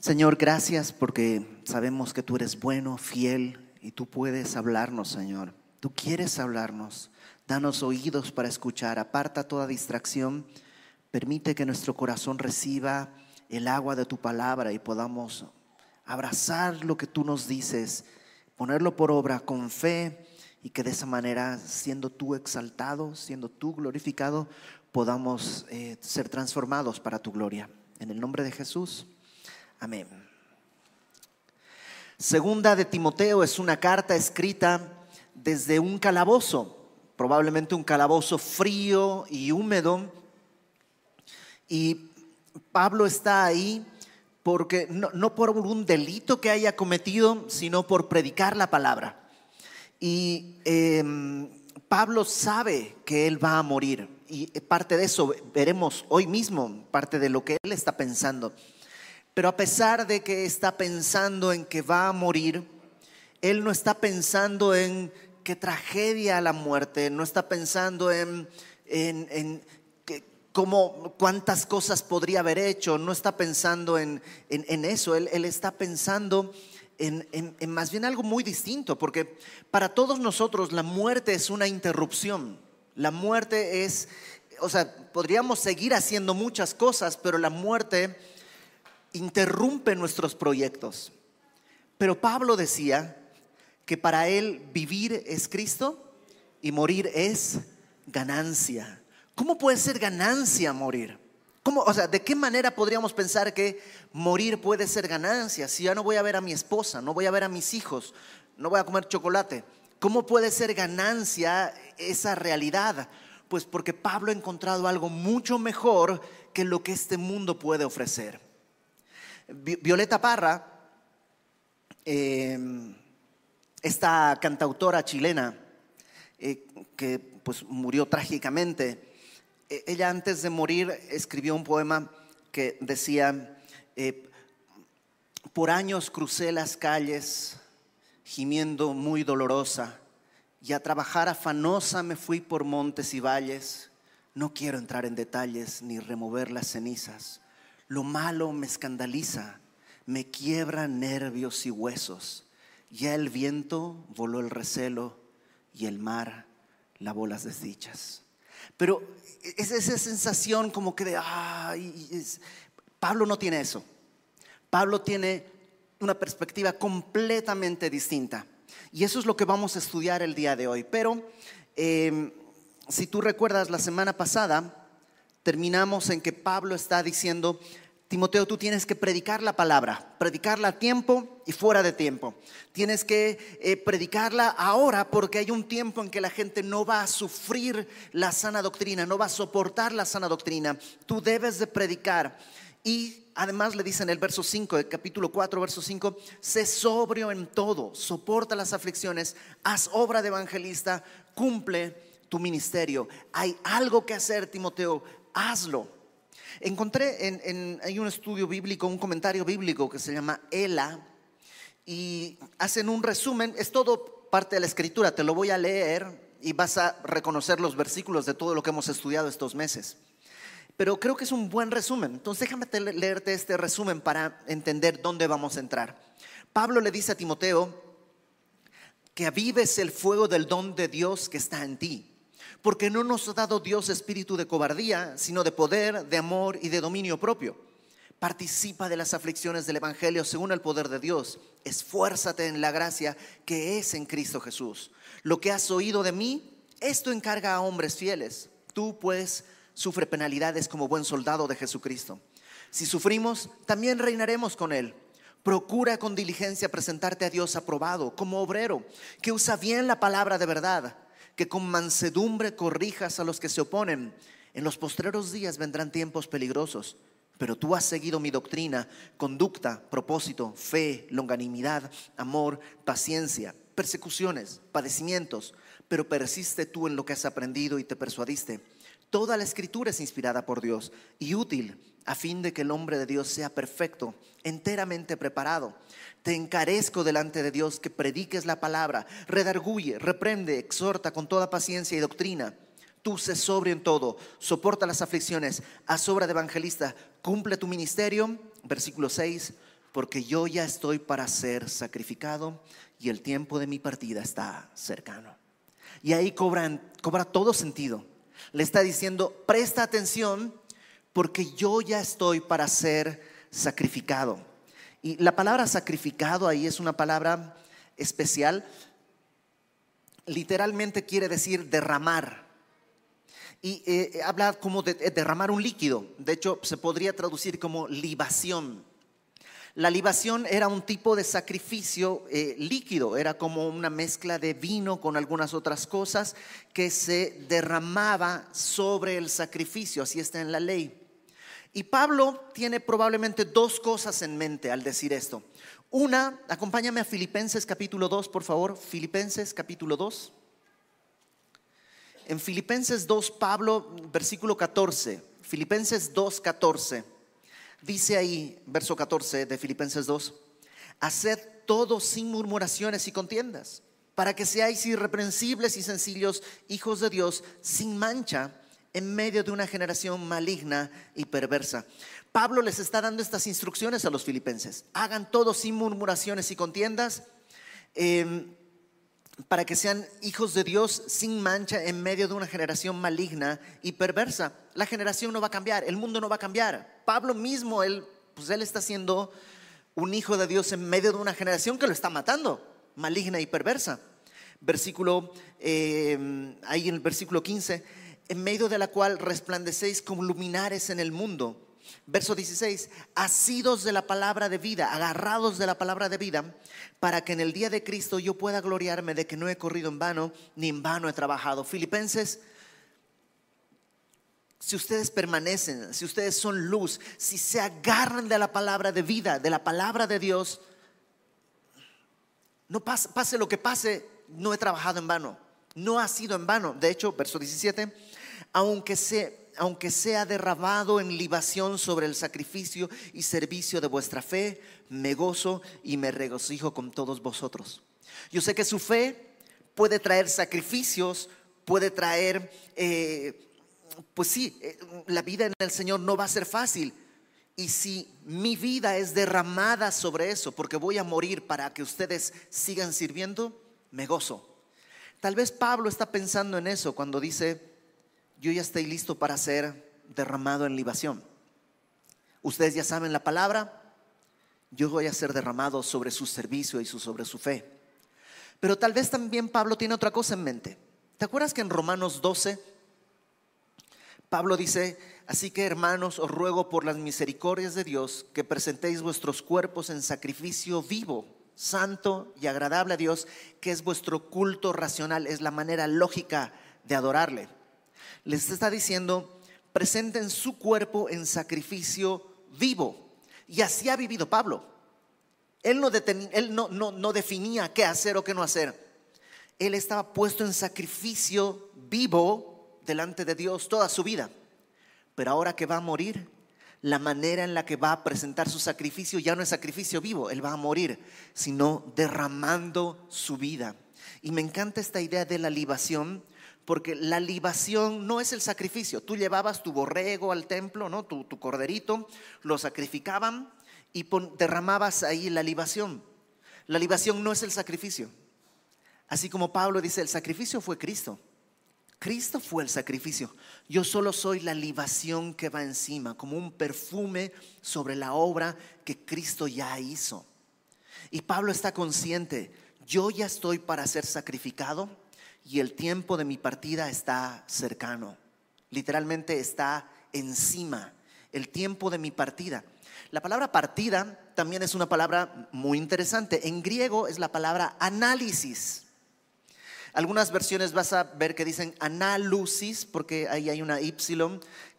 Señor, gracias porque sabemos que tú eres bueno, fiel y tú puedes hablarnos, Señor. Tú quieres hablarnos. Danos oídos para escuchar. Aparta toda distracción. Permite que nuestro corazón reciba el agua de tu palabra y podamos abrazar lo que tú nos dices, ponerlo por obra con fe y que de esa manera, siendo tú exaltado, siendo tú glorificado, podamos eh, ser transformados para tu gloria. En el nombre de Jesús. Amén. Segunda de Timoteo es una carta escrita desde un calabozo, probablemente un calabozo frío y húmedo. Y Pablo está ahí porque no, por un delito que haya cometido, sino por predicar la palabra. Y em, Pablo sabe que él va a morir. Y parte de eso veremos hoy mismo, parte de lo que él está pensando. Pero a pesar de que está pensando en que va a morir, él no está pensando en qué tragedia la muerte, no está pensando en, en, cómo, cuántas cosas podría haber hecho, no está pensando en, eso, él, él, está pensando en, más bien algo muy distinto, porque para todos nosotros la muerte es una interrupción, la muerte es, o sea, podríamos seguir haciendo muchas cosas, pero la muerte interrumpe nuestros proyectos. Pero Pablo decía que para él vivir es Cristo y morir es ganancia. ¿Cómo puede ser ganancia morir? ¿Cómo, o sea, ¿de qué manera podríamos pensar que morir puede ser ganancia si ya no voy a ver a mi esposa, no voy a ver a mis hijos, no voy a comer chocolate? ¿Cómo puede ser ganancia esa realidad? Pues porque Pablo ha encontrado algo mucho mejor que lo que este mundo puede ofrecer. Violeta Parra, em, esta cantautora chilena eh, que pues murió trágicamente, e, ella antes de morir escribió un poema que decía, eh, por años crucé las calles gimiendo muy dolorosa y a trabajar afanosa me fui por montes y valles. No quiero entrar en detalles ni remover las cenizas lo malo me escandaliza, me quiebra nervios y huesos. Ya el viento voló el recelo y el mar lavó las desdichas. Pero es esa sensación como que de, ay, Pablo no tiene eso. Pablo tiene una perspectiva completamente distinta. Y eso es lo que vamos a estudiar el día de hoy. Pero em, si tú recuerdas la semana pasada, terminamos en que Pablo está diciendo, Timoteo, tú tienes que predicar la palabra, predicarla a tiempo y fuera de tiempo. Tienes que eh, predicarla ahora porque hay un tiempo en que la gente no va a sufrir la sana doctrina, no va a soportar la sana doctrina. Tú debes de predicar. Y además le dice en el verso 5, el capítulo 4, verso 5, sé sobrio en todo, soporta las aflicciones, haz obra de evangelista, cumple tu ministerio. Hay algo que hacer, Timoteo, hazlo. Encontré en, hay un estudio bíblico, un comentario bíblico que se llama ELA y hacen un resumen, es todo parte de la escritura, te lo voy a leer y vas a reconocer los versículos de todo lo que hemos estudiado estos meses. Pero creo que es un buen resumen. Entonces déjame leerte este resumen para entender dónde vamos a entrar. Pablo le dice a Timoteo que avives el fuego del don de Dios que está en ti porque no nos ha dado Dios espíritu de cobardía, sino de poder, de amor y de dominio propio. Participa de las aflicciones del Evangelio según el poder de Dios. Esfuérzate en la gracia que es en Cristo Jesús. Lo que has oído de mí, esto encarga a hombres fieles. Tú pues sufre penalidades como buen soldado de Jesucristo. Si sufrimos, también reinaremos con Él. Procura con diligencia presentarte a Dios aprobado como obrero, que usa bien la palabra de verdad que con mansedumbre corrijas a los que se oponen. En los postreros días vendrán tiempos peligrosos, pero tú has seguido mi doctrina, conducta, propósito, fe, longanimidad, amor, paciencia, persecuciones, padecimientos, pero persiste tú en lo que has aprendido y te persuadiste. Toda la escritura es inspirada por Dios y útil a fin de que el hombre de Dios sea perfecto, enteramente preparado. Te encarezco delante de Dios que prediques la palabra, redarguye, reprende, exhorta con toda paciencia y doctrina. Tú sé sobrio en todo, soporta las aflicciones, haz obra de evangelista, cumple tu ministerio. Versículo 6. porque yo ya estoy para ser sacrificado y el tiempo de mi partida está cercano. Y ahí cobra todo sentido. Le está diciendo, presta atención porque yo ya estoy para ser sacrificado. Y la palabra sacrificado ahí es una palabra especial. Literalmente quiere decir derramar. Y eh, habla como de derramar un líquido. De hecho, se podría traducir como libación. La libación era un tipo de sacrificio eh, líquido, era como una mezcla de vino con algunas otras cosas que se derramaba sobre el sacrificio, así está en la ley. Y Pablo tiene probablemente dos cosas en mente al decir esto. Una, acompáñame a Filipenses capítulo 2, por favor, Filipenses capítulo 2. En Filipenses 2, Pablo, versículo 14, Filipenses 2, 14. Dice ahí, verso 14 de Filipenses 2, haced todo sin murmuraciones y contiendas, para que seáis irreprensibles y sencillos, hijos de Dios, sin mancha, en medio de una generación maligna y perversa. Pablo les está dando estas instrucciones a los filipenses. Hagan todo sin murmuraciones y contiendas. Em, para que sean hijos de Dios sin mancha en medio de una generación maligna y perversa. La generación no va a cambiar, el mundo no va a cambiar. Pablo mismo, él, pues él está siendo un hijo de Dios en medio de una generación que lo está matando, maligna y perversa. Versículo, eh, ahí en el versículo 15, en medio de la cual resplandecéis como luminares en el mundo Verso 16, asidos de la palabra de vida, agarrados de la palabra de vida, para que en el día de Cristo yo pueda gloriarme de que no he corrido en vano, ni en vano he trabajado. Filipenses, si ustedes permanecen, si ustedes son luz, si se agarran de la palabra de vida, de la palabra de Dios, no pase, pase lo que pase, no he trabajado en vano, no ha sido en vano. De hecho, verso 17, aunque se aunque sea derramado en libación sobre el sacrificio y servicio de vuestra fe, me gozo y me regocijo con todos vosotros. Yo sé que su fe puede traer sacrificios, puede traer, eh, pues sí, eh, la vida en el Señor no va a ser fácil. Y si mi vida es derramada sobre eso, porque voy a morir para que ustedes sigan sirviendo, me gozo. Tal vez Pablo está pensando en eso cuando dice, yo ya estoy listo para ser derramado en libación. Ustedes ya saben la palabra, yo voy a ser derramado sobre su servicio y sobre su fe. Pero tal vez también Pablo tiene otra cosa en mente. ¿Te acuerdas que en Romanos 12 Pablo dice, así que hermanos, os ruego por las misericordias de Dios que presentéis vuestros cuerpos en sacrificio vivo, santo y agradable a Dios, que es vuestro culto racional, es la manera lógica de adorarle les está diciendo, presenten su cuerpo en sacrificio vivo. Y así ha vivido Pablo. Él, no, no definía qué hacer o qué no hacer. Él estaba puesto en sacrificio vivo delante de Dios toda su vida. Pero ahora que va a morir, la manera en la que va a presentar su sacrificio ya no es sacrificio vivo, él va a morir, sino derramando su vida. Y me encanta esta idea de la libación, porque la libación no es el sacrificio. Tú llevabas tu borrego al templo, ¿no? tu, corderito, lo sacrificaban y derramabas ahí la libación. La libación no es el sacrificio. Así como Pablo dice, el sacrificio fue Cristo. Cristo fue el sacrificio. Yo solo soy la libación que va encima, como un perfume sobre la obra que Cristo ya hizo. Y Pablo está consciente, yo ya estoy para ser sacrificado, y el tiempo de mi partida está cercano. Literalmente está encima. El tiempo de mi partida. La palabra partida también es una palabra muy interesante. En griego es la palabra análisis. Algunas versiones vas a ver que dicen análisis porque ahí hay una Y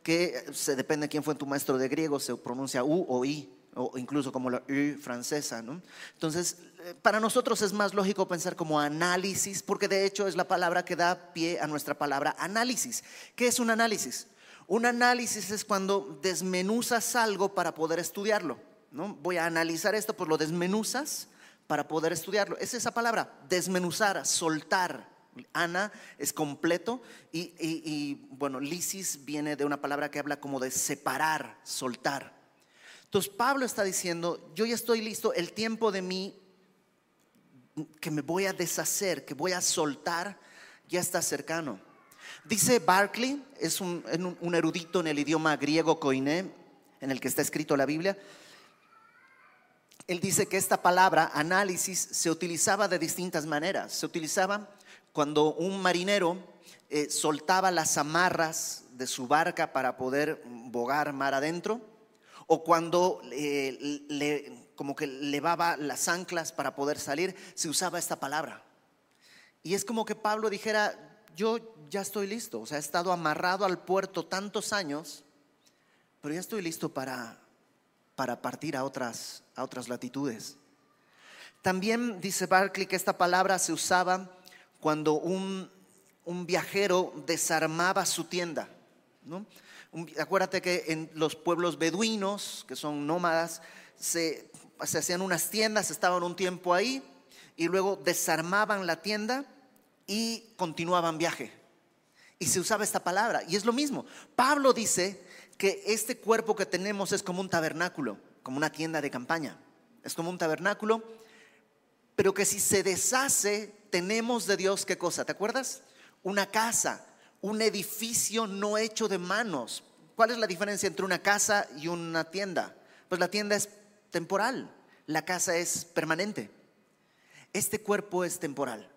que se depende de quién fue tu maestro de griego, se pronuncia U o I o incluso como la U francesa. ¿no? Entonces, eh, para nosotros es más lógico pensar como análisis, porque de hecho es la palabra que da pie a nuestra palabra análisis. ¿Qué es un análisis? Un análisis es cuando desmenuzas algo para poder estudiarlo. ¿no? Voy a analizar esto, pues lo desmenuzas para poder estudiarlo. Es esa palabra, desmenuzar, soltar. Ana es completo y, y bueno, lisis viene de una palabra que habla como de separar, soltar. Entonces Pablo está diciendo, yo ya estoy listo, el tiempo de mí que me voy a deshacer, que voy a soltar, ya está cercano. Dice Barclay, es un, erudito en el idioma griego koiné, en el que está escrito la Biblia. Él dice que esta palabra, análisis, se utilizaba de distintas maneras. Se utilizaba cuando un marinero eh, soltaba las amarras de su barca para poder bogar mar adentro, o cuando eh, le, como que levaba las anclas para poder salir, se usaba esta palabra. Y es como que Pablo dijera, yo ya estoy listo, o sea, he estado amarrado al puerto tantos años, pero ya estoy listo para, para partir a otras, a otras latitudes. También dice Barclay que esta palabra se usaba cuando un, un viajero desarmaba su tienda. ¿no? Acuérdate que en los pueblos beduinos, que son nómadas, se hacían unas tiendas, estaban un tiempo ahí y luego desarmaban la tienda y continuaban viaje. Y se usaba esta palabra. Y es lo mismo. Pablo dice que este cuerpo que tenemos es como un tabernáculo, como una tienda de campaña. Es como un tabernáculo, pero que si se deshace, tenemos de Dios qué cosa, ¿te acuerdas? Una casa, un edificio no hecho de manos. ¿Cuál es la diferencia entre una casa y una tienda? Pues la tienda es temporal, la casa es permanente. Este cuerpo es temporal.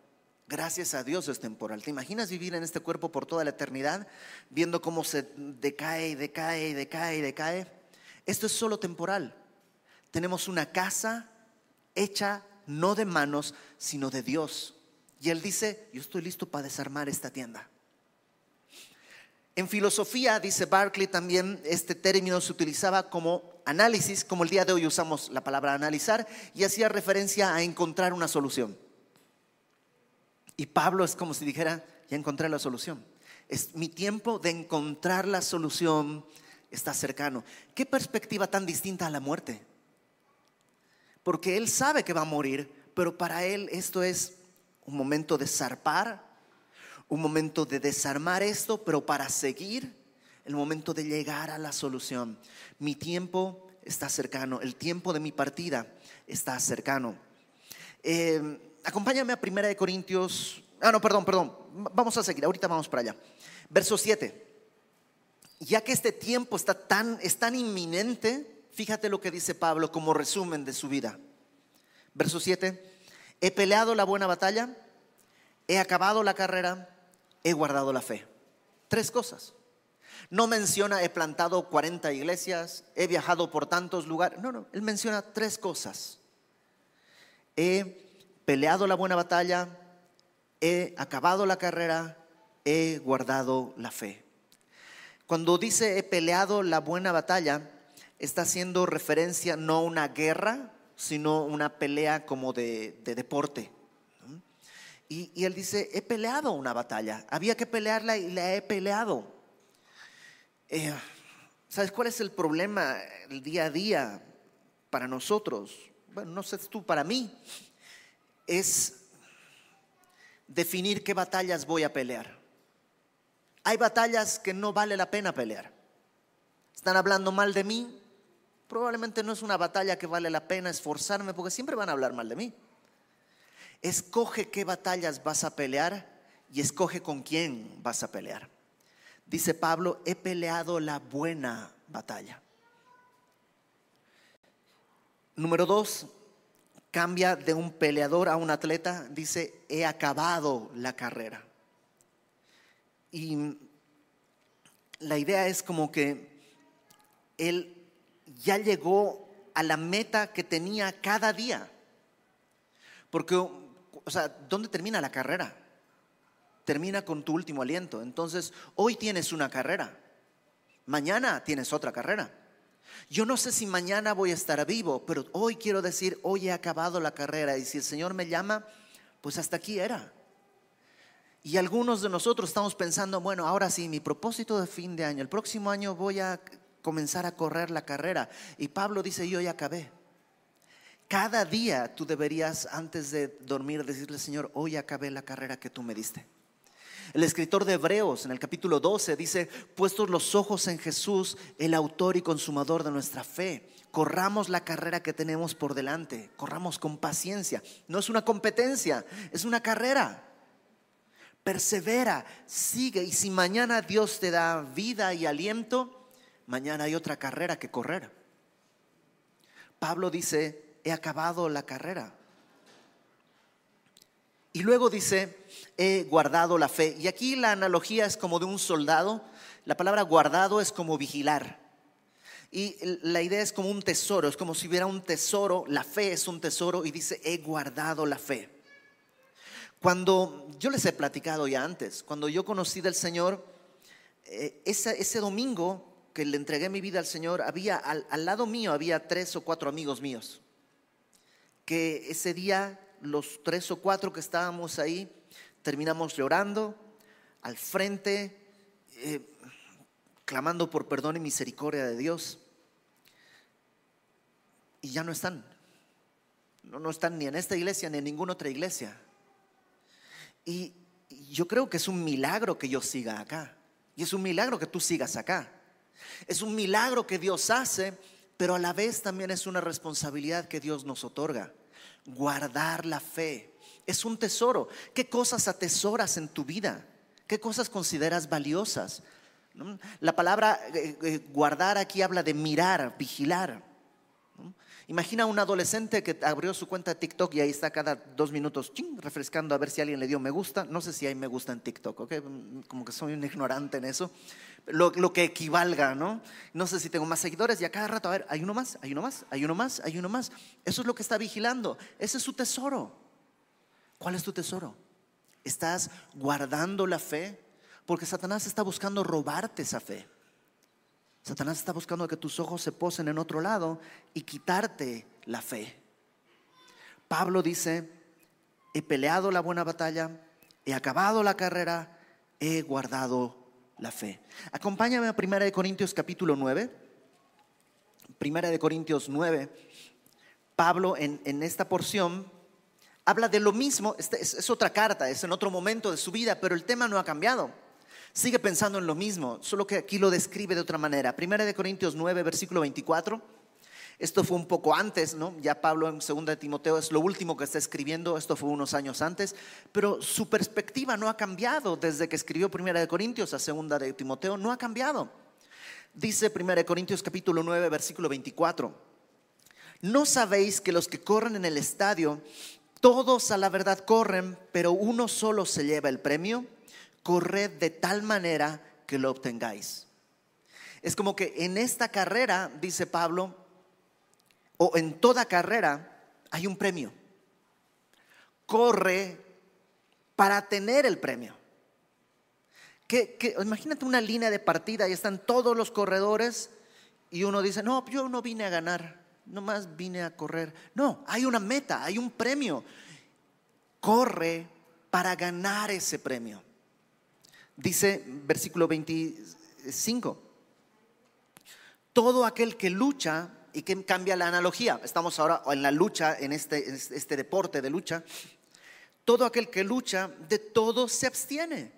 Gracias a Dios es temporal. ¿Te imaginas vivir en este cuerpo por toda la eternidad, viendo cómo se decae y decae y decae y decae? Esto es solo temporal. Tenemos una casa hecha no de manos, sino de Dios. Y Él dice, yo estoy listo para desarmar esta tienda. En filosofía, dice Barclay también, este término se utilizaba como análisis, como el día de hoy usamos la palabra analizar, y hacía referencia a encontrar una solución. Y Pablo es como si dijera, ya encontré la solución. Es mi tiempo de encontrar la solución está cercano. ¿Qué perspectiva tan distinta a la muerte? Porque él sabe que va a morir, pero para él esto es un momento de zarpar, un momento de desarmar esto, pero para seguir, el momento de llegar a la solución. Mi tiempo está cercano, el tiempo de mi partida está cercano. Eh, acompáñame a Primera de Corintios. Ah, no, perdón, perdón. Vamos a seguir, ahorita vamos para allá. Verso 7. Ya que este tiempo está tan, es tan inminente, fíjate lo que dice Pablo como resumen de su vida. Verso 7. He peleado la buena batalla, he acabado la carrera, he guardado la fe. Tres cosas. No menciona he plantado 40 iglesias, he viajado por tantos lugares. No, no, él menciona tres cosas. He peleado la buena batalla, he acabado la carrera, he guardado la fe. Cuando dice he peleado la buena batalla, está haciendo referencia no a una guerra, sino una pelea como de, deporte. Y, él dice, he peleado una batalla, había que pelearla y la he peleado. Eh, ¿Sabes cuál es el problema el día a día para nosotros? Bueno, no sé tú, para mí, es definir qué batallas voy a pelear. Hay batallas que no vale la pena pelear. Están hablando mal de mí. Probablemente no es una batalla que vale la pena esforzarme porque siempre van a hablar mal de mí. Escoge qué batallas vas a pelear y escoge con quién vas a pelear. Dice Pablo, he peleado la buena batalla. Número dos, cambia de un peleador a un atleta, dice, he acabado la carrera. Y la idea es como que él ya llegó a la meta que tenía cada día. Porque o sea, ¿dónde termina la carrera? Termina con tu último aliento. Entonces, hoy tienes una carrera. Mañana tienes otra carrera. Yo no sé si mañana voy a estar vivo, pero hoy quiero decir, hoy he acabado la carrera y si el Señor me llama, pues hasta aquí era. Y algunos de nosotros estamos pensando, bueno, ahora sí, mi propósito de fin de año, el próximo año voy a comenzar a correr la carrera. Y Pablo dice, yo ya acabé. Cada día tú deberías, antes de dormir, decirle, Señor, hoy acabé la carrera que tú me diste. El escritor de Hebreos en el capítulo 12 dice, puestos los ojos en Jesús, el autor y consumador de nuestra fe. corramos la carrera que tenemos por delante, corramos con paciencia. No es una competencia, es una carrera. Persevera, sigue y si mañana Dios te da vida y aliento, mañana hay otra carrera que correr. Pablo dice, he acabado la carrera. Y luego dice, he guardado la fe. Y aquí la analogía es como de un soldado. La palabra guardado es como vigilar. Y la idea es como un tesoro, es como si hubiera un tesoro, la fe es un tesoro y dice, he guardado la fe. Cuando yo les he platicado ya antes, cuando yo conocí del Señor, eh, ese, domingo que le entregué mi vida al Señor, había al, al lado mío había tres o cuatro amigos míos, que ese día los tres o cuatro que estábamos ahí, terminamos llorando al frente, eh, clamando por perdón y misericordia de Dios. Y ya no están. No, no están ni en esta iglesia ni en ninguna otra iglesia. Y yo creo que es un milagro que yo siga acá. Y es un milagro que tú sigas acá. Es un milagro que Dios hace, pero a la vez también es una responsabilidad que Dios nos otorga guardar la fe. Es un tesoro. ¿Qué cosas atesoras en tu vida? ¿Qué cosas consideras valiosas? La palabra eh, eh, guardar aquí habla de mirar, vigilar. Imagina un adolescente que abrió su cuenta de TikTok y ahí está cada dos minutos refrescando a ver si alguien le dio me gusta. No sé si hay me gusta en TikTok, como que soy un ignorante en eso. Lo, lo, que equivalga, ¿no? No sé si tengo más seguidores y a cada rato, a ver, hay uno más, hay uno más, hay uno más, hay uno más. Eso es lo que está vigilando. Ese es su tesoro. ¿Cuál es tu tesoro? ¿Estás guardando la fe? Porque Satanás está buscando robarte esa fe. Satanás está buscando que tus ojos se posen en otro lado y quitarte la fe. Pablo dice, he peleado la buena batalla, he acabado la carrera, he guardado la fe. Acompáñame a 1 Corintios capítulo 9. 1 Corintios 9. Pablo en, en, esta porción habla de lo mismo, es, es otra carta, es en otro momento de su vida, pero el tema no ha cambiado sigue pensando en lo mismo, solo que aquí lo describe de otra manera. Primera de Corintios 9, versículo 24. Esto fue un poco antes, ¿no? Ya Pablo en segunda de Timoteo es lo último que está escribiendo, esto fue unos años antes, pero su perspectiva no ha cambiado desde que escribió Primera de Corintios a segunda de Timoteo, no ha cambiado. Dice Primera de Corintios capítulo 9, versículo 24. ¿No sabéis que los que corren en el estadio, todos a la verdad corren, pero uno solo se lleva el premio? Corred de tal manera que lo obtengáis. Es como que en esta carrera, dice Pablo, o en toda carrera, hay un premio. Corre para tener el premio. Que, imagínate una línea de partida y están todos los corredores y uno dice, no, yo no vine a ganar, nomás vine a correr. No, hay una meta, hay un premio. Corre para ganar ese premio. Dice versículo 25, todo aquel que lucha, y que cambia la analogía, estamos ahora en la lucha, en este, este deporte de lucha, todo aquel que lucha, de todo se abstiene.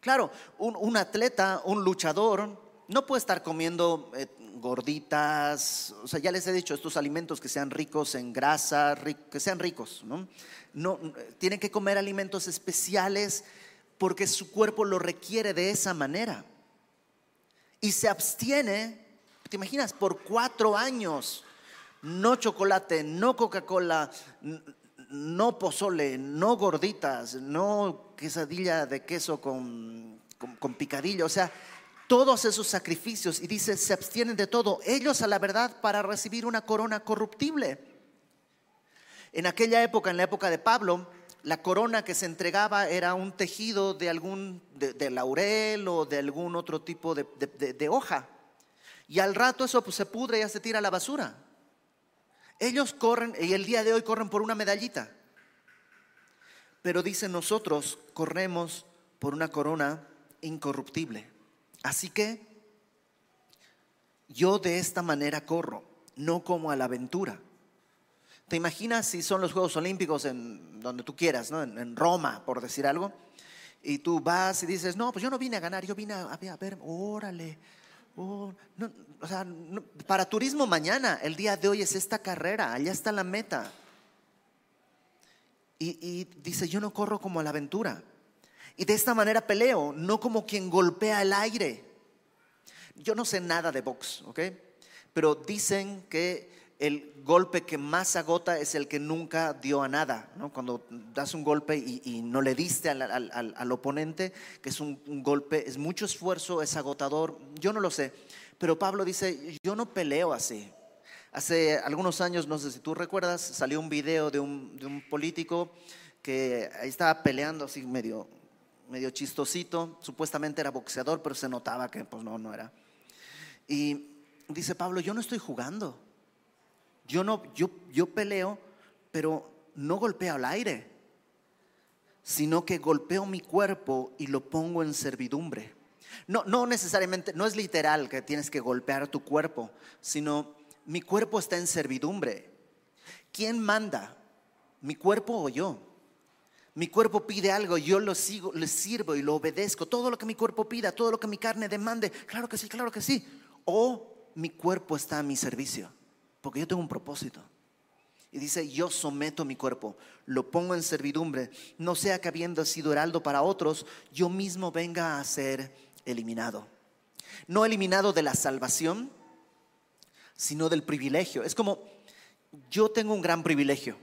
Claro, un, atleta, un luchador, no puede estar comiendo eh, gorditas, o sea, ya les he dicho, estos alimentos que sean ricos en grasa, que sean ricos, ¿no? no tienen que comer alimentos especiales porque su cuerpo lo requiere de esa manera. Y se abstiene, ¿te imaginas? Por cuatro años. No chocolate, no Coca-Cola, no pozole, no gorditas, no quesadilla de queso con, con, picadillo. O sea, todos esos sacrificios. Y dice, se abstienen de todo. Ellos a la verdad para recibir una corona corruptible. En aquella época, en la época de Pablo, la corona que se entregaba era un tejido de algún, de, laurel o de algún otro tipo de, hoja. Y al rato eso pues, se pudre y ya se tira a la basura. Ellos corren, y el día de hoy corren por una medallita. Pero dicen nosotros corremos por una corona incorruptible. Así que yo de esta manera corro, no como a la aventura ¿Te imaginas si son los Juegos Olímpicos en donde tú quieras, ¿no? en, Roma, por decir algo? Y tú vas y dices, no, pues yo no vine a ganar, yo vine a, a ver, órale, Oh, o sea, para turismo mañana, el día de hoy es esta carrera, allá está la meta. Y, dice, yo no corro como a la aventura. Y de esta manera peleo, no como quien golpea el aire. Yo no sé nada de box, ¿ok? Pero dicen que el golpe que más agota es el que nunca dio a nada, ¿no? Cuando das un golpe y, no le diste al, oponente, que es un, golpe, es mucho esfuerzo, es agotador, yo no lo sé, pero Pablo dice, yo no peleo así. Hace algunos años, no sé si tú recuerdas, salió un video de un, político que estaba peleando así medio, medio chistosito, supuestamente era boxeador, pero se notaba que pues no, no era. Y dice Pablo, yo no estoy jugando. Yo no, yo, yo peleo, pero no golpeo al aire, sino que golpeo mi cuerpo y lo pongo en servidumbre. No, no necesariamente, no es literal que tienes que golpear tu cuerpo, sino mi cuerpo está en servidumbre. ¿Quién manda? ¿Mi cuerpo o yo? Mi cuerpo pide algo, yo lo sigo, le sirvo y lo obedezco. Todo lo que mi cuerpo pida, todo lo que mi carne demande, claro que sí, claro que sí. O mi cuerpo está a mi servicio porque yo tengo un propósito. Y dice, yo someto mi cuerpo, lo pongo en servidumbre, no sea que habiendo sido heraldo para otros, yo mismo venga a ser eliminado. No eliminado de la salvación, sino del privilegio. Es como, yo tengo un gran privilegio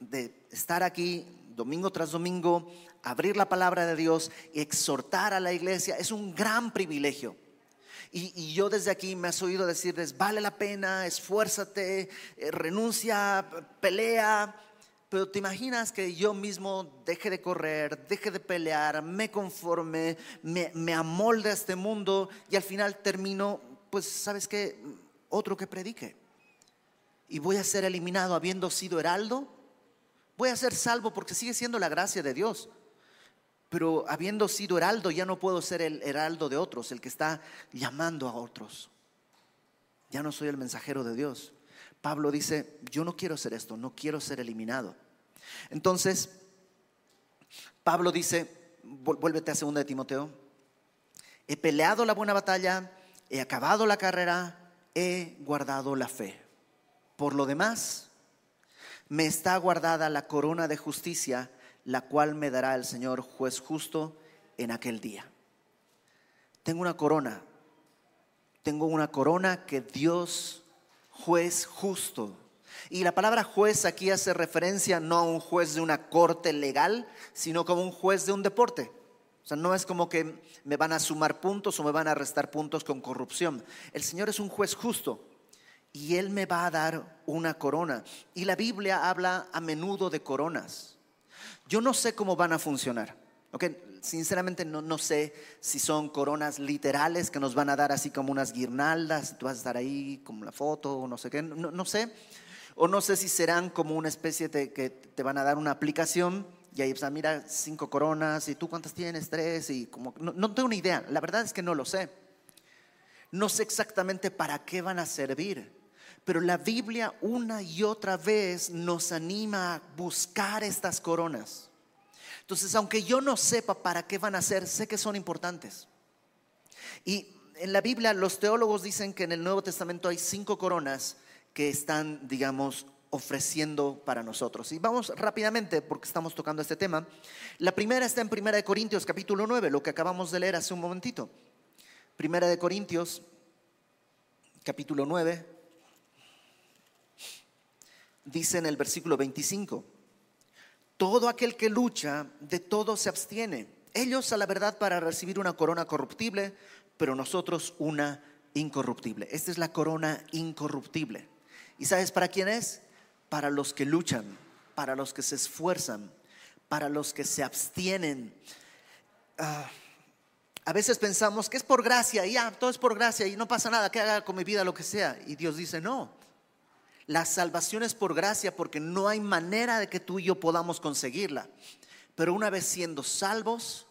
de estar aquí domingo tras domingo, abrir la palabra de Dios y exhortar a la iglesia. Es un gran privilegio. Y, yo desde aquí me has oído decirles, vale la pena, esfuérzate, eh, renuncia, pelea. Pero te imaginas que yo mismo deje de correr, deje de pelear, me conforme, me, me amolde a este mundo y al final termino, pues, ¿sabes qué? Otro que predique. Y voy a ser eliminado habiendo sido heraldo. Voy a ser salvo porque sigue siendo la gracia de Dios pero habiendo sido heraldo ya no puedo ser el heraldo de otros, el que está llamando a otros. Ya no soy el mensajero de Dios. Pablo dice, yo no quiero ser esto, no quiero ser eliminado. Entonces, Pablo dice, vuélvete a 2 de Timoteo, he peleado la buena batalla, he acabado la carrera, he guardado la fe. Por lo demás, me está guardada la corona de justicia la cual me dará el Señor juez justo en aquel día. Tengo una corona, tengo una corona que Dios, juez justo. Y la palabra juez aquí hace referencia no a un juez de una corte legal, sino como un juez de un deporte. O sea, no es como que me van a sumar puntos o me van a restar puntos con corrupción. El Señor es un juez justo y Él me va a dar una corona. Y la Biblia habla a menudo de coronas. Yo no sé cómo van a funcionar. Okay, sinceramente no, no, sé si son coronas literales que nos van a dar así como unas guirnaldas, tú vas a estar ahí como la foto o no sé qué, no, no sé. O no sé si serán como una especie de que te van a dar una aplicación y ahí, o mira, cinco coronas y tú cuántas tienes, tres y como, no, no tengo ni idea, la verdad es que no lo sé. No sé exactamente para qué van a servir. Pero la Biblia una y otra vez nos anima a buscar estas coronas. Entonces, aunque yo no sepa para qué van a ser, sé que son importantes. Y en la Biblia los teólogos dicen que en el Nuevo Testamento hay cinco coronas que están, digamos, ofreciendo para nosotros. Y vamos rápidamente porque estamos tocando este tema. La primera está en Primera de Corintios capítulo 9, lo que acabamos de leer hace un momentito. Primera de Corintios capítulo 9 dice en el versículo 25, todo aquel que lucha, de todo se abstiene. Ellos a la verdad para recibir una corona corruptible, pero nosotros una incorruptible. Esta es la corona incorruptible. ¿Y sabes para quién es? Para los que luchan, para los que se esfuerzan, para los que se abstienen. Ah, a veces pensamos que es por gracia y ya, todo es por gracia y no pasa nada, que haga con mi vida lo que sea. Y Dios dice, no, la salvación es por gracia porque no hay manera de que tú y yo podamos conseguirla. Pero una vez siendo salvos,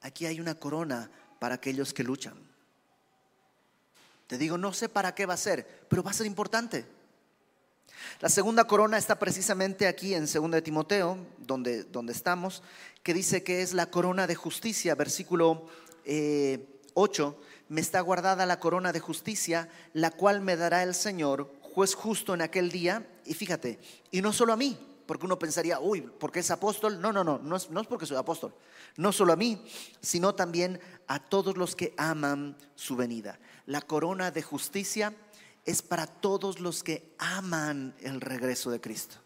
aquí hay una corona para aquellos que luchan. Te digo, no sé para qué va a ser, pero va a ser importante. La segunda corona está precisamente aquí en 2 de Timoteo, donde, donde estamos, que dice que es la corona de justicia, versículo 8. Eh, me está guardada la corona de justicia, la cual me dará el Señor, juez justo en aquel día. Y fíjate, y no solo a mí, porque uno pensaría, uy, porque es apóstol. No, no, no, no es, no es porque soy apóstol. No solo a mí, sino también a todos los que aman su venida. La corona de justicia es para todos los que aman el regreso de Cristo.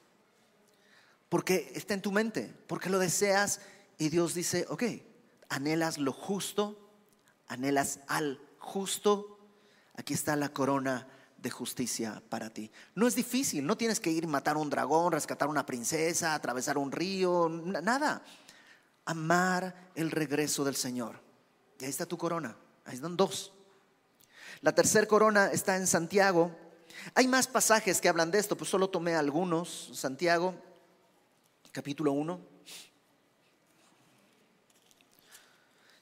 Porque está en tu mente, porque lo deseas y Dios dice, ok, anhelas lo justo, anhelas al justo, aquí está la corona de justicia para ti. No es difícil, no tienes que ir matar un dragón, rescatar una princesa, atravesar un río, nada. Amar el regreso del Señor. Y ahí está tu corona, ahí están dos. La tercera corona está en Santiago. Hay más pasajes que hablan de esto, pues solo tomé algunos. Santiago, capítulo 1.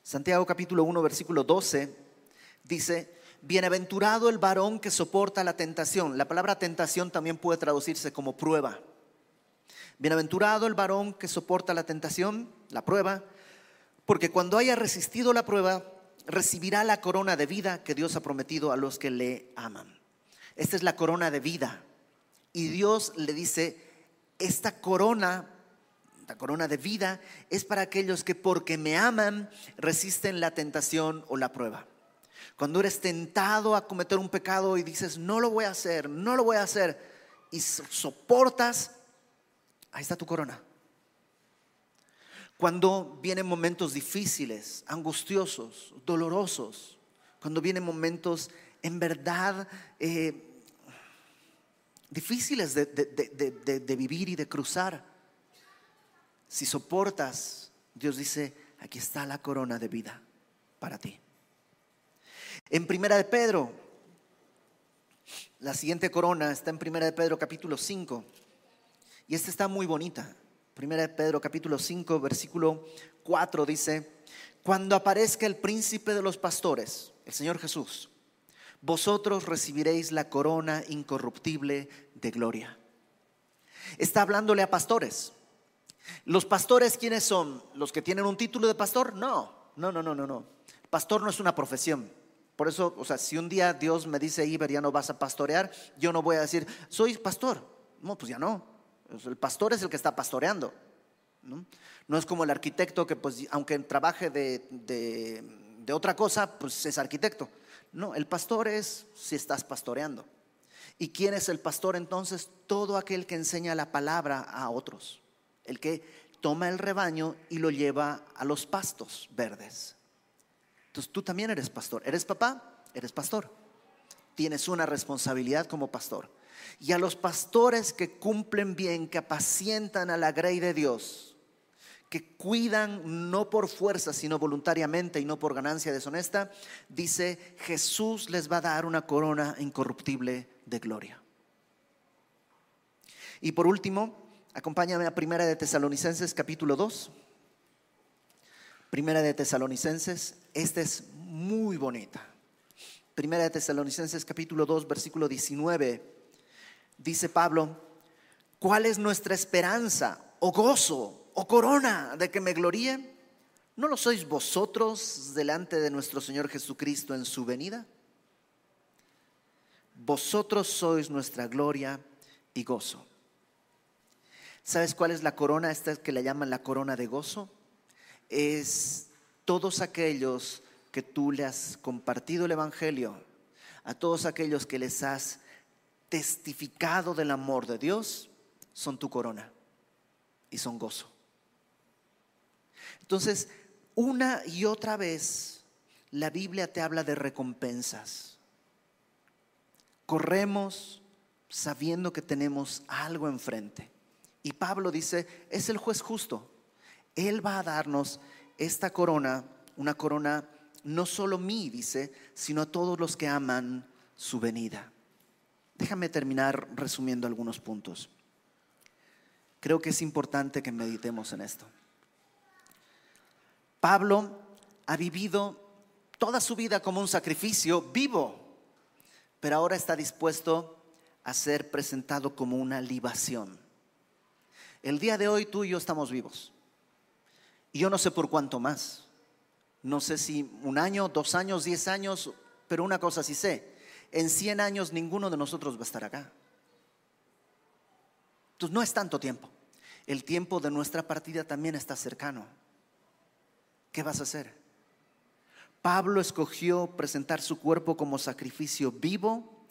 Santiago capítulo 1, versículo 12, dice, bienaventurado el varón que soporta la tentación. La palabra tentación también puede traducirse como prueba. Bienaventurado el varón que soporta la tentación, la prueba, porque cuando haya resistido la prueba, recibirá la corona de vida que Dios ha prometido a los que le aman. Esta es la corona de vida. Y Dios le dice, esta corona, la corona de vida, es para aquellos que porque me aman resisten la tentación o la prueba. Cuando eres tentado a cometer un pecado y dices, no lo voy a hacer, no lo voy a hacer, y soportas, ahí está tu corona. Cuando vienen momentos difíciles, angustiosos, dolorosos, cuando vienen momentos en verdad eh, difíciles de vivir y de cruzar, si soportas, Dios dice, aquí está la corona de vida para ti. En Primera de Pedro, la siguiente corona está en Primera de Pedro capítulo 5 y esta está muy bonita. Primera de Pedro capítulo 5, versículo 4 dice, cuando aparezca el príncipe de los pastores, el Señor Jesús, vosotros recibiréis la corona incorruptible de gloria. Está hablándole a pastores. ¿Los pastores quiénes son? ¿Los que tienen un título de pastor? No, no, no, no, no, no. Pastor no es una profesión. Por eso, o sea, si un día Dios me dice, Iber, ya no vas a pastorear, yo no voy a decir, soy pastor. No, pues ya no. El pastor es el que está pastoreando. ¿no? es como el arquitecto que, pues, aunque trabaje de, de, otra cosa, pues es arquitecto. No, el pastor es si estás pastoreando. ¿Y quién es el pastor entonces? Todo aquel que enseña la palabra a otros. El que toma el rebaño y lo lleva a los pastos verdes. Entonces tú también eres pastor. ¿Eres papá? Eres pastor. Tienes una responsabilidad como pastor y a los pastores que cumplen bien, que apacientan a la grey de Dios, que cuidan no por fuerza, sino voluntariamente y no por ganancia deshonesta, dice, Jesús les va a dar una corona incorruptible de gloria. Y por último, acompáñame a Primera de Tesalonicenses capítulo 2. Primera de Tesalonicenses, esta es muy bonita. Primera de Tesalonicenses capítulo 2, versículo 19 dice Pablo, ¿cuál es nuestra esperanza o gozo o corona de que me gloríe? ¿No lo sois vosotros delante de nuestro Señor Jesucristo en su venida? Vosotros sois nuestra gloria y gozo. ¿Sabes cuál es la corona? Esta que le llaman la corona de gozo. Es todos aquellos que tú le has compartido el Evangelio, a todos aquellos que les has testificado del amor de Dios son tu corona y son gozo. Entonces, una y otra vez la Biblia te habla de recompensas. Corremos sabiendo que tenemos algo enfrente. Y Pablo dice, es el juez justo. Él va a darnos esta corona, una corona no solo mí, dice, sino a todos los que aman su venida. Déjame terminar resumiendo algunos puntos. Creo que es importante que meditemos en esto. Pablo ha vivido toda su vida como un sacrificio vivo, pero ahora está dispuesto a ser presentado como una libación. El día de hoy tú y yo estamos vivos. Y yo no sé por cuánto más, No sé si un año, dos años, diez años, pero una cosa sí sé. En cien años ninguno de nosotros va a estar acá. Entonces no es tanto tiempo. El tiempo de nuestra partida también está cercano. ¿Qué vas a hacer? Pablo escogió presentar su cuerpo como sacrificio vivo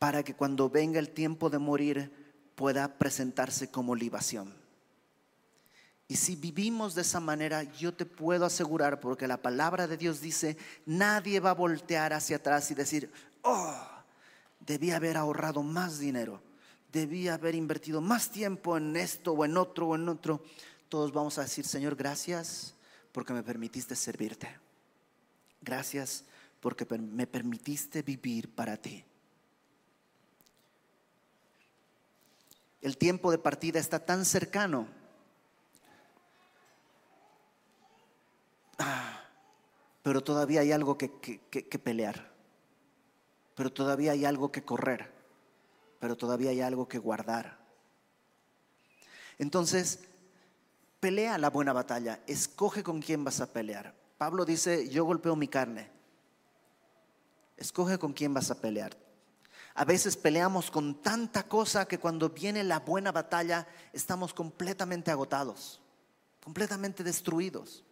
para que cuando venga el tiempo de morir pueda presentarse como libación. Y si vivimos de esa manera, yo te puedo asegurar, porque la palabra de Dios dice, nadie va a voltear hacia atrás y decir, oh, debía haber ahorrado más dinero, debía haber invertido más tiempo en esto o en otro o en otro. Todos vamos a decir, Señor, gracias porque me permitiste servirte. Gracias porque me permitiste vivir para ti. El tiempo de partida está tan cercano. Pero todavía hay algo que, que, pelear. Pero todavía hay algo que correr. Pero todavía hay algo que guardar. Entonces, pelea la buena batalla. Escoge con quién vas a pelear. Pablo dice, yo golpeo mi carne. Escoge con quién vas a pelear. A veces peleamos con tanta cosa que cuando viene la buena batalla estamos completamente agotados, completamente destruidos.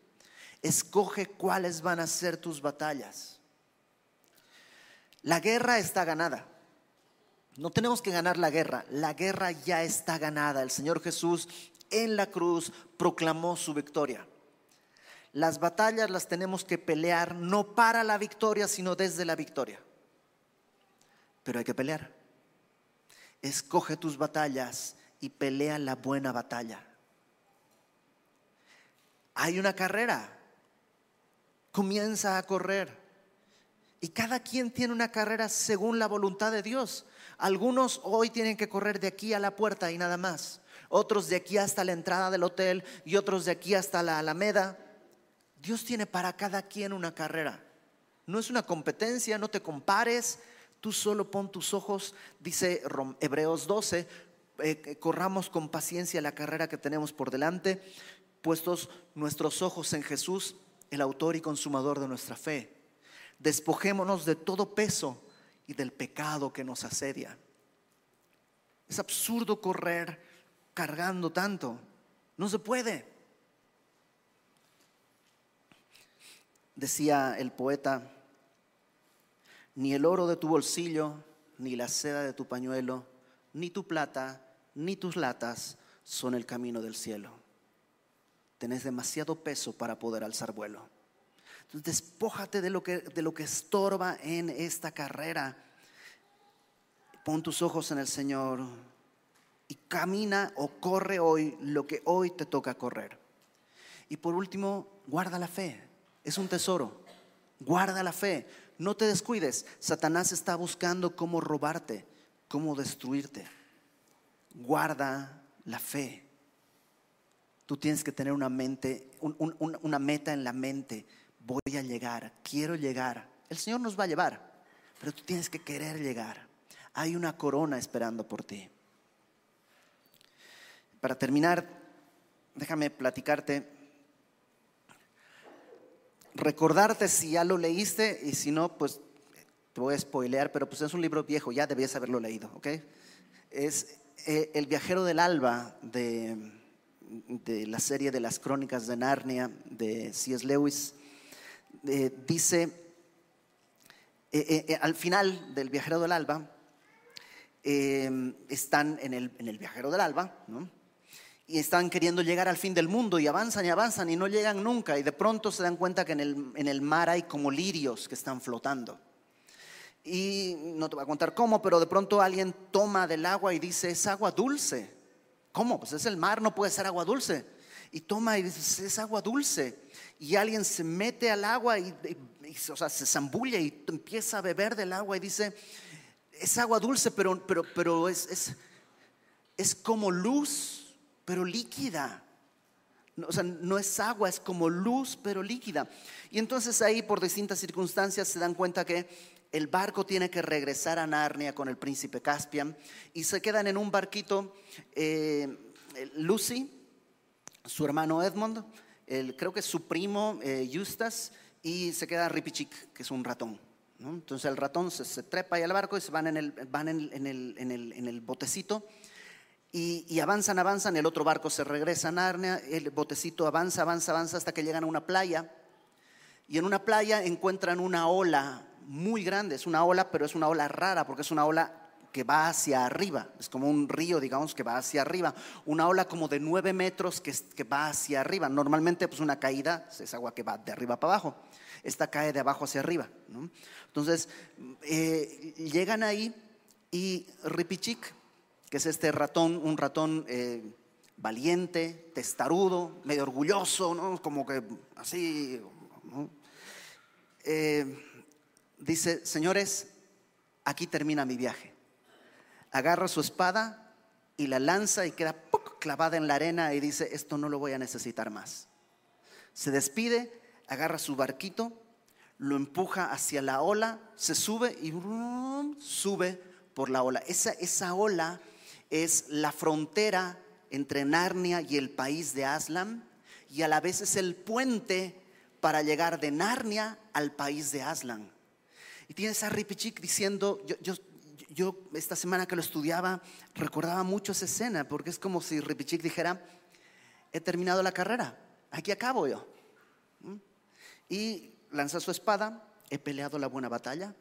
Escoge cuáles van a ser tus batallas. La guerra está ganada. No tenemos que ganar la guerra, la guerra ya está ganada. El Señor Jesús en la cruz proclamó su victoria. Las batallas las tenemos que pelear no para la victoria, sino desde la victoria. Pero hay que pelear. Escoge tus batallas y pelea la buena batalla. Hay una carrera. Comienza a correr. Y cada quien tiene una carrera según la voluntad de Dios. Algunos hoy tienen que correr de aquí a la puerta y nada más. Otros de aquí hasta la entrada del hotel y otros de aquí hasta la Alameda. Dios tiene para cada quien una carrera. No es una competencia, no te compares. Tú solo pon tus ojos, dice Hebreos 12, eh, corramos con paciencia la carrera que tenemos por delante, puestos nuestros ojos en Jesús, el autor y consumador de nuestra fe. Despojémonos de todo peso y del pecado que nos asedia. Es absurdo correr cargando tanto. No se puede. Decía el poeta, ni el oro de tu bolsillo, ni la seda de tu pañuelo, ni tu plata, ni tus latas son el camino del cielo. Tenés demasiado peso para poder alzar vuelo. Entonces, despójate de lo que, de lo que estorba en esta carrera. Pon tus ojos en el Señor y camina o corre hoy lo que hoy te toca correr. Y por último, guarda la fe es un tesoro. Guarda la fe. No te descuides. Satanás está buscando cómo robarte, cómo destruirte. Guarda la fe. Tú tienes que tener una mente, una meta en la mente. Voy a llegar, quiero llegar. El Señor nos va a llevar, pero tú tienes que querer llegar. Hay una corona esperando por ti. Para terminar, déjame platicarte recordarte si ya lo leíste y si no, pues te voy a spoilear, pero pues es un libro viejo, ya debías haberlo leído, ¿ok? Es eh, El viajero del alba de, de, la serie de las crónicas de Narnia de C.S. Lewis. Eh, dice, eh, al final del viajero del alba, están en el, en el viajero del alba, y están queriendo llegar al fin del mundo y avanzan y avanzan y no llegan nunca y de pronto se dan cuenta que en el, en el mar hay como lirios que están flotando. Y no te voy a contar cómo, pero de pronto alguien toma del agua y dice, es agua dulce. ¿Cómo? Pues es el mar, no puede ser agua dulce. Y toma y dice, es agua dulce. Y alguien se mete al agua y, o sea, se zambulle y empieza a beber del agua y dice, es agua dulce, pero, pero, pero es, es, es como luz pero líquida. O sea, no es agua, es como luz, pero líquida. Y entonces ahí por distintas circunstancias se dan cuenta que el barco tiene que regresar a Narnia con el príncipe Caspian y se quedan en un barquito eh, Lucy, su hermano Edmund el, creo que su primo eh, Justas, y se queda Ripichic, que es un ratón. Entonces el ratón se, trepa ahí al barco y se van en el, van en, el, en el, en el botecito y, y, avanzan, avanzan, el otro barco se regresa a Narnia, el botecito avanza, avanza, avanza hasta que llegan a una playa y en una playa encuentran una ola muy grande, es una ola, pero es una ola rara porque es una ola que va hacia arriba, es como un río, digamos, que va hacia arriba, una ola como de nueve metros que, que va hacia arriba. Normalmente, pues una caída es agua que va de arriba para abajo, esta cae de abajo hacia arriba. Entonces, eh, llegan ahí y Ripichic, que es este ratón, un ratón eh, valiente, testarudo, medio orgulloso, ¿no? como que así, eh, dice, señores, aquí termina mi viaje agarra su espada y la lanza y queda clavada en la arena y dice, esto no lo voy a necesitar más. Se despide, agarra su barquito, lo empuja hacia la ola, se sube y sube por la ola. Esa, esa ola es la frontera entre Narnia y el país de Aslan y a la vez es el puente para llegar de Narnia al país de Aslan. Y tienes a Ripichik diciendo, yo, yo, yo esta semana que lo estudiaba recordaba mucho esa escena, porque es como si Ripichik dijera, he terminado la carrera, aquí acabo yo. Y lanza su espada, he peleado la buena batalla,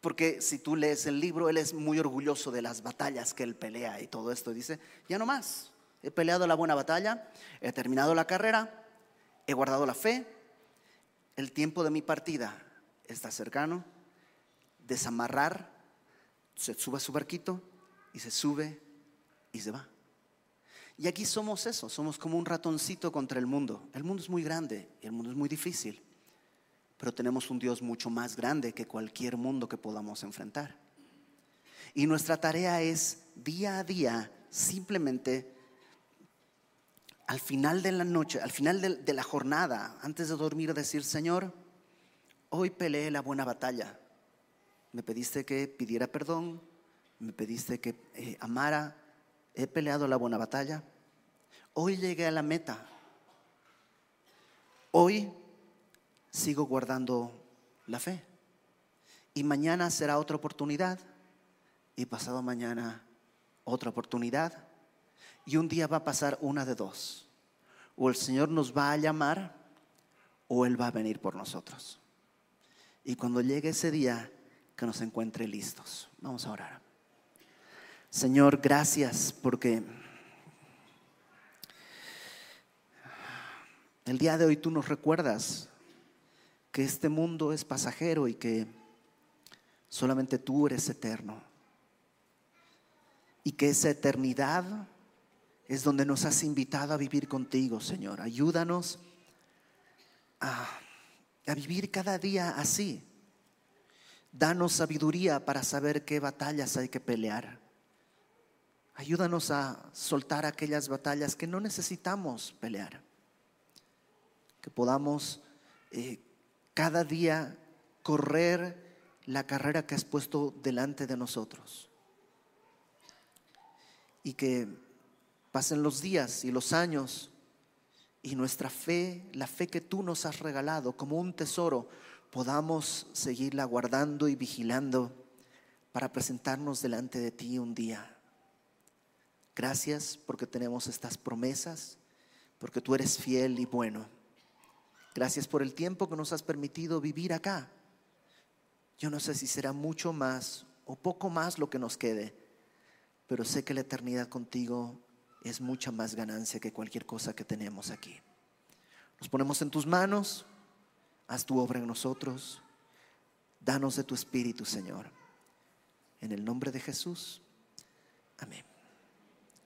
porque si tú lees el libro, él es muy orgulloso de las batallas que él pelea y todo esto. dice, ya no más, he peleado la buena batalla, he terminado la carrera, he guardado la fe, el tiempo de mi partida está cercano, desamarrar se sube a su barquito y se sube y se va. Y aquí somos eso, somos como un ratoncito contra el mundo. El mundo es muy grande y el mundo es muy difícil, pero tenemos un Dios mucho más grande que cualquier mundo que podamos enfrentar. Y nuestra tarea es día a día simplemente al final de la noche, al final de, la jornada, antes de dormir, decir, Señor, hoy peleé la buena batalla me pediste que pidiera perdón, me pediste que eh, amara, he peleado la buena batalla. Hoy llegué a la meta. Hoy sigo guardando la fe. Y mañana será otra oportunidad. Y pasado mañana otra oportunidad. Y un día va a pasar una de dos. O el Señor nos va a llamar o Él va a venir por nosotros. Y cuando llegue ese día, que nos encuentre listos. Vamos a orar. Señor, gracias porque el día de hoy tú nos recuerdas que este mundo es pasajero y que solamente tú eres eterno. Y que esa eternidad es donde nos has invitado a vivir contigo, Señor. Ayúdanos a, a vivir cada día así Danos sabiduría para saber qué batallas hay que pelear. Ayúdanos a soltar aquellas batallas que no necesitamos pelear. Que podamos eh, cada día correr la carrera que has puesto delante de nosotros. Y que pasen los días y los años y nuestra fe, la fe que tú nos has regalado como un tesoro, podamos seguirla guardando y vigilando para presentarnos delante de ti un día. Gracias porque tenemos estas promesas, porque tú eres fiel y bueno. Gracias por el tiempo que nos has permitido vivir acá. Yo no sé si será mucho más o poco más lo que nos quede, pero sé que la eternidad contigo es mucha más ganancia que cualquier cosa que tenemos aquí. Nos ponemos en tus manos haz tu obra en nosotros. Danos de tu espíritu, Señor. En el nombre de Jesús. Amén.